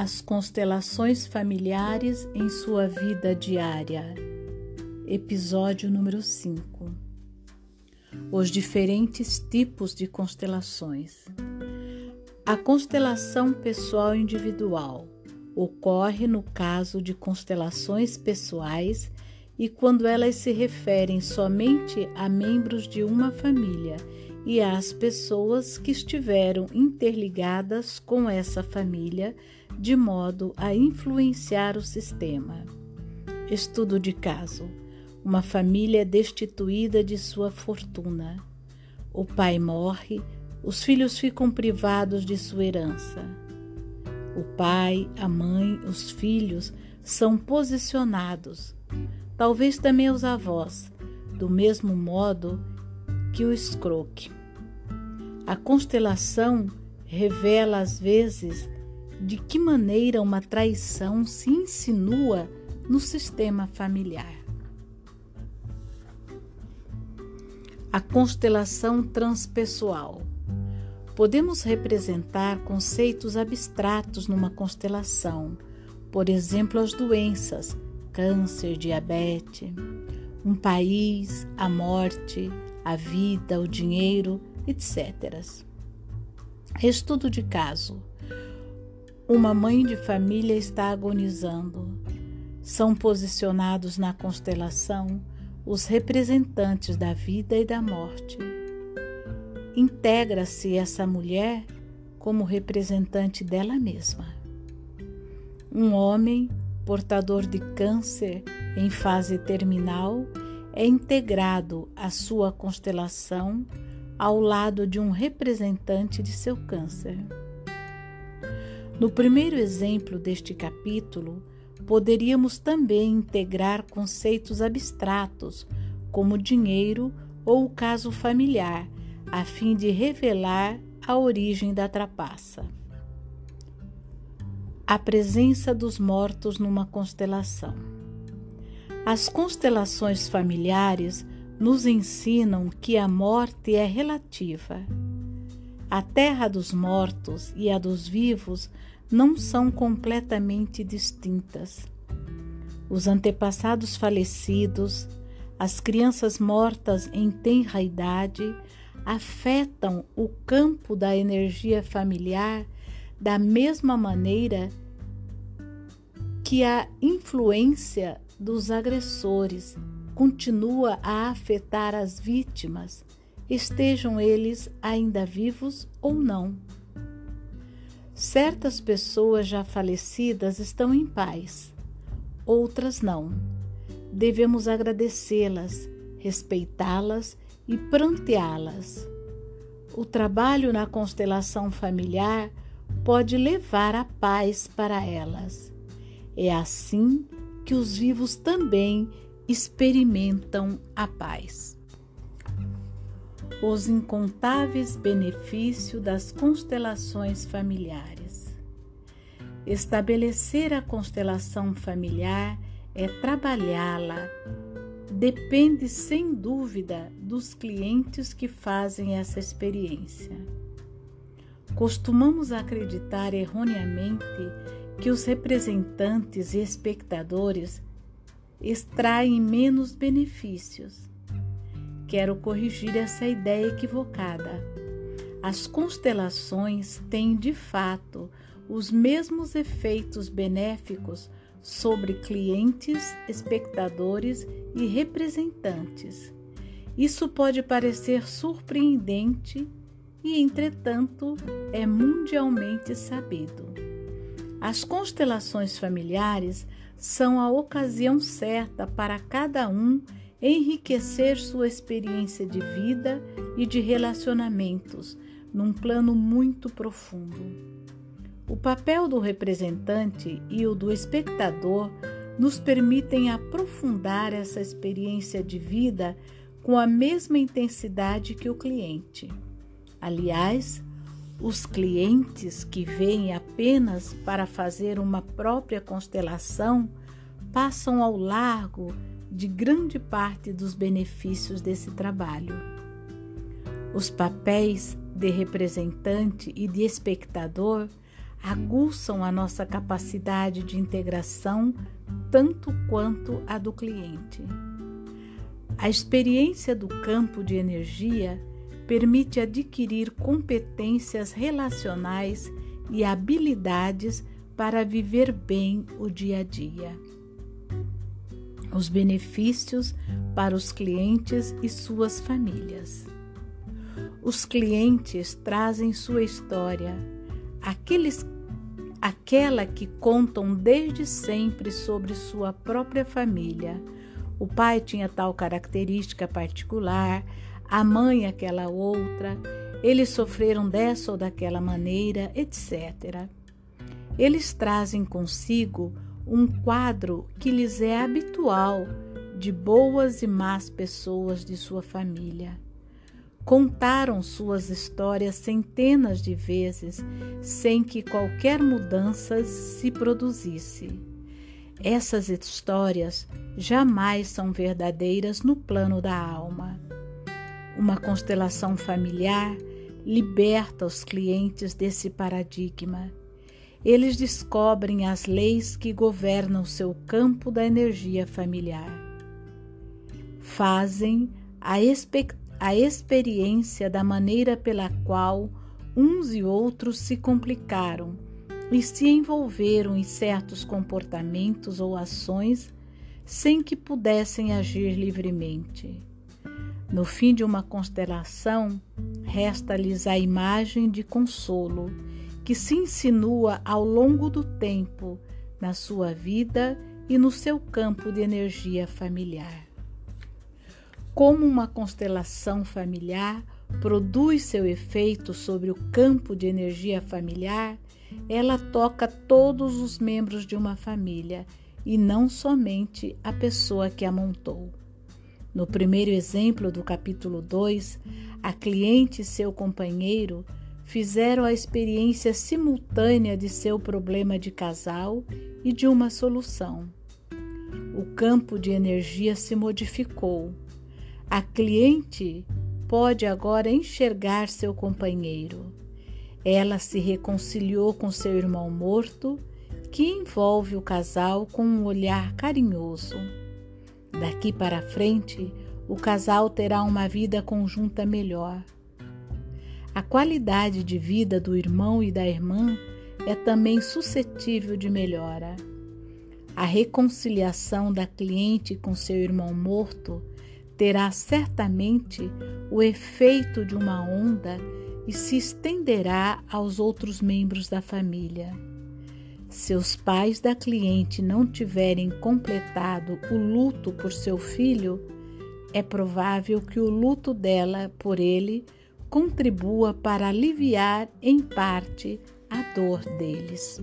As constelações familiares em sua vida diária. Episódio número 5. Os diferentes tipos de constelações. A constelação pessoal individual ocorre no caso de constelações pessoais e quando elas se referem somente a membros de uma família e às pessoas que estiveram interligadas com essa família de modo a influenciar o sistema. Estudo de caso: uma família destituída de sua fortuna. O pai morre, os filhos ficam privados de sua herança. O pai, a mãe, os filhos são posicionados, talvez também os avós, do mesmo modo que o escroque. A constelação revela às vezes de que maneira uma traição se insinua no sistema familiar. A constelação transpessoal. Podemos representar conceitos abstratos numa constelação, por exemplo, as doenças, câncer, diabetes, um país, a morte, a vida, o dinheiro, etc. Estudo de caso. Uma mãe de família está agonizando. São posicionados na constelação os representantes da vida e da morte. Integra-se essa mulher como representante dela mesma. Um homem portador de câncer em fase terminal é integrado à sua constelação ao lado de um representante de seu câncer. No primeiro exemplo deste capítulo, poderíamos também integrar conceitos abstratos, como dinheiro ou o caso familiar, a fim de revelar a origem da trapaça. A presença dos mortos numa constelação. As constelações familiares nos ensinam que a morte é relativa. A terra dos mortos e a dos vivos não são completamente distintas. Os antepassados falecidos, as crianças mortas em tenra idade, afetam o campo da energia familiar da mesma maneira que a influência dos agressores continua a afetar as vítimas, estejam eles ainda vivos ou não. Certas pessoas já falecidas estão em paz, outras não. Devemos agradecê-las, respeitá-las e pranteá-las. O trabalho na constelação familiar pode levar a paz para elas. É assim que os vivos também experimentam a paz os incontáveis benefícios das constelações familiares. Estabelecer a constelação familiar é trabalhá-la. Depende sem dúvida dos clientes que fazem essa experiência. Costumamos acreditar erroneamente que os representantes e espectadores extraem menos benefícios Quero corrigir essa ideia equivocada. As constelações têm de fato os mesmos efeitos benéficos sobre clientes, espectadores e representantes. Isso pode parecer surpreendente e, entretanto, é mundialmente sabido. As constelações familiares são a ocasião certa para cada um enriquecer sua experiência de vida e de relacionamentos num plano muito profundo. O papel do representante e o do espectador nos permitem aprofundar essa experiência de vida com a mesma intensidade que o cliente. Aliás, os clientes que vêm apenas para fazer uma própria constelação passam ao largo de grande parte dos benefícios desse trabalho. Os papéis de representante e de espectador aguçam a nossa capacidade de integração tanto quanto a do cliente. A experiência do campo de energia permite adquirir competências relacionais e habilidades para viver bem o dia a dia. Os benefícios para os clientes e suas famílias. Os clientes trazem sua história, aqueles, aquela que contam desde sempre sobre sua própria família. O pai tinha tal característica particular, a mãe aquela outra, eles sofreram dessa ou daquela maneira, etc. Eles trazem consigo um quadro que lhes é habitual de boas e más pessoas de sua família. Contaram suas histórias centenas de vezes sem que qualquer mudança se produzisse. Essas histórias jamais são verdadeiras no plano da alma. Uma constelação familiar liberta os clientes desse paradigma. Eles descobrem as leis que governam seu campo da energia familiar. Fazem a a experiência da maneira pela qual uns e outros se complicaram e se envolveram em certos comportamentos ou ações sem que pudessem agir livremente. No fim de uma constelação, resta-lhes a imagem de consolo que se insinua ao longo do tempo na sua vida e no seu campo de energia familiar. Como uma constelação familiar produz seu efeito sobre o campo de energia familiar, ela toca todos os membros de uma família e não somente a pessoa que a montou. No primeiro exemplo do capítulo 2, a cliente e seu companheiro fizeram a experiência simultânea de seu problema de casal e de uma solução. O campo de energia se modificou a cliente pode agora enxergar seu companheiro. Ela se reconciliou com seu irmão morto, que envolve o casal com um olhar carinhoso. Daqui para frente, o casal terá uma vida conjunta melhor. A qualidade de vida do irmão e da irmã é também suscetível de melhora. A reconciliação da cliente com seu irmão morto terá certamente o efeito de uma onda e se estenderá aos outros membros da família. Se os pais da cliente não tiverem completado o luto por seu filho, é provável que o luto dela por ele contribua para aliviar em parte a dor deles.